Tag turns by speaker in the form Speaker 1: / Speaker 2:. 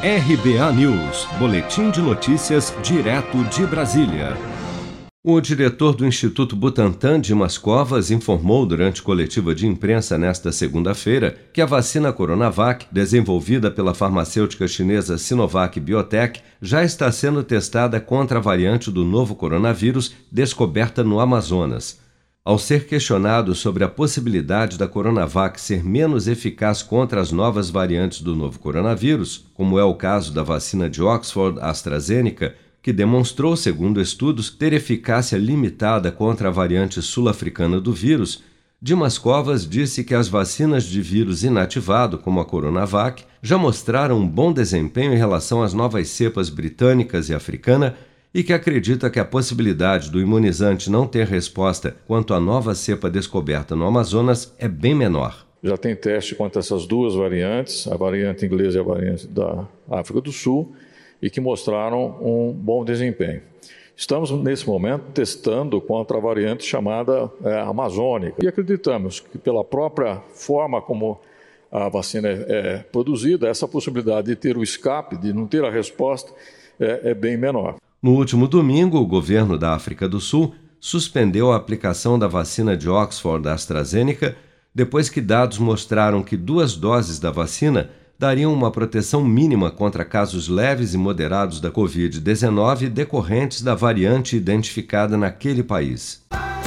Speaker 1: RBA News, Boletim de Notícias, direto de Brasília. O diretor do Instituto Butantan, Dimas Covas, informou durante coletiva de imprensa nesta segunda-feira que a vacina Coronavac, desenvolvida pela farmacêutica chinesa Sinovac Biotech, já está sendo testada contra a variante do novo coronavírus descoberta no Amazonas. Ao ser questionado sobre a possibilidade da Coronavac ser menos eficaz contra as novas variantes do novo coronavírus, como é o caso da vacina de Oxford AstraZeneca, que demonstrou, segundo estudos, ter eficácia limitada contra a variante sul-africana do vírus, Dimas Covas disse que as vacinas de vírus inativado, como a Coronavac, já mostraram um bom desempenho em relação às novas cepas britânicas e africana e que acredita que a possibilidade do imunizante não ter resposta quanto à nova cepa descoberta no Amazonas é bem menor.
Speaker 2: Já tem teste contra essas duas variantes, a variante inglesa e a variante da África do Sul, e que mostraram um bom desempenho. Estamos, nesse momento, testando contra a variante chamada é, amazônica. E acreditamos que, pela própria forma como a vacina é, é produzida, essa possibilidade de ter o escape, de não ter a resposta, é, é bem menor.
Speaker 1: No último domingo, o governo da África do Sul suspendeu a aplicação da vacina de Oxford da AstraZeneca depois que dados mostraram que duas doses da vacina dariam uma proteção mínima contra casos leves e moderados da Covid-19 decorrentes da variante identificada naquele país.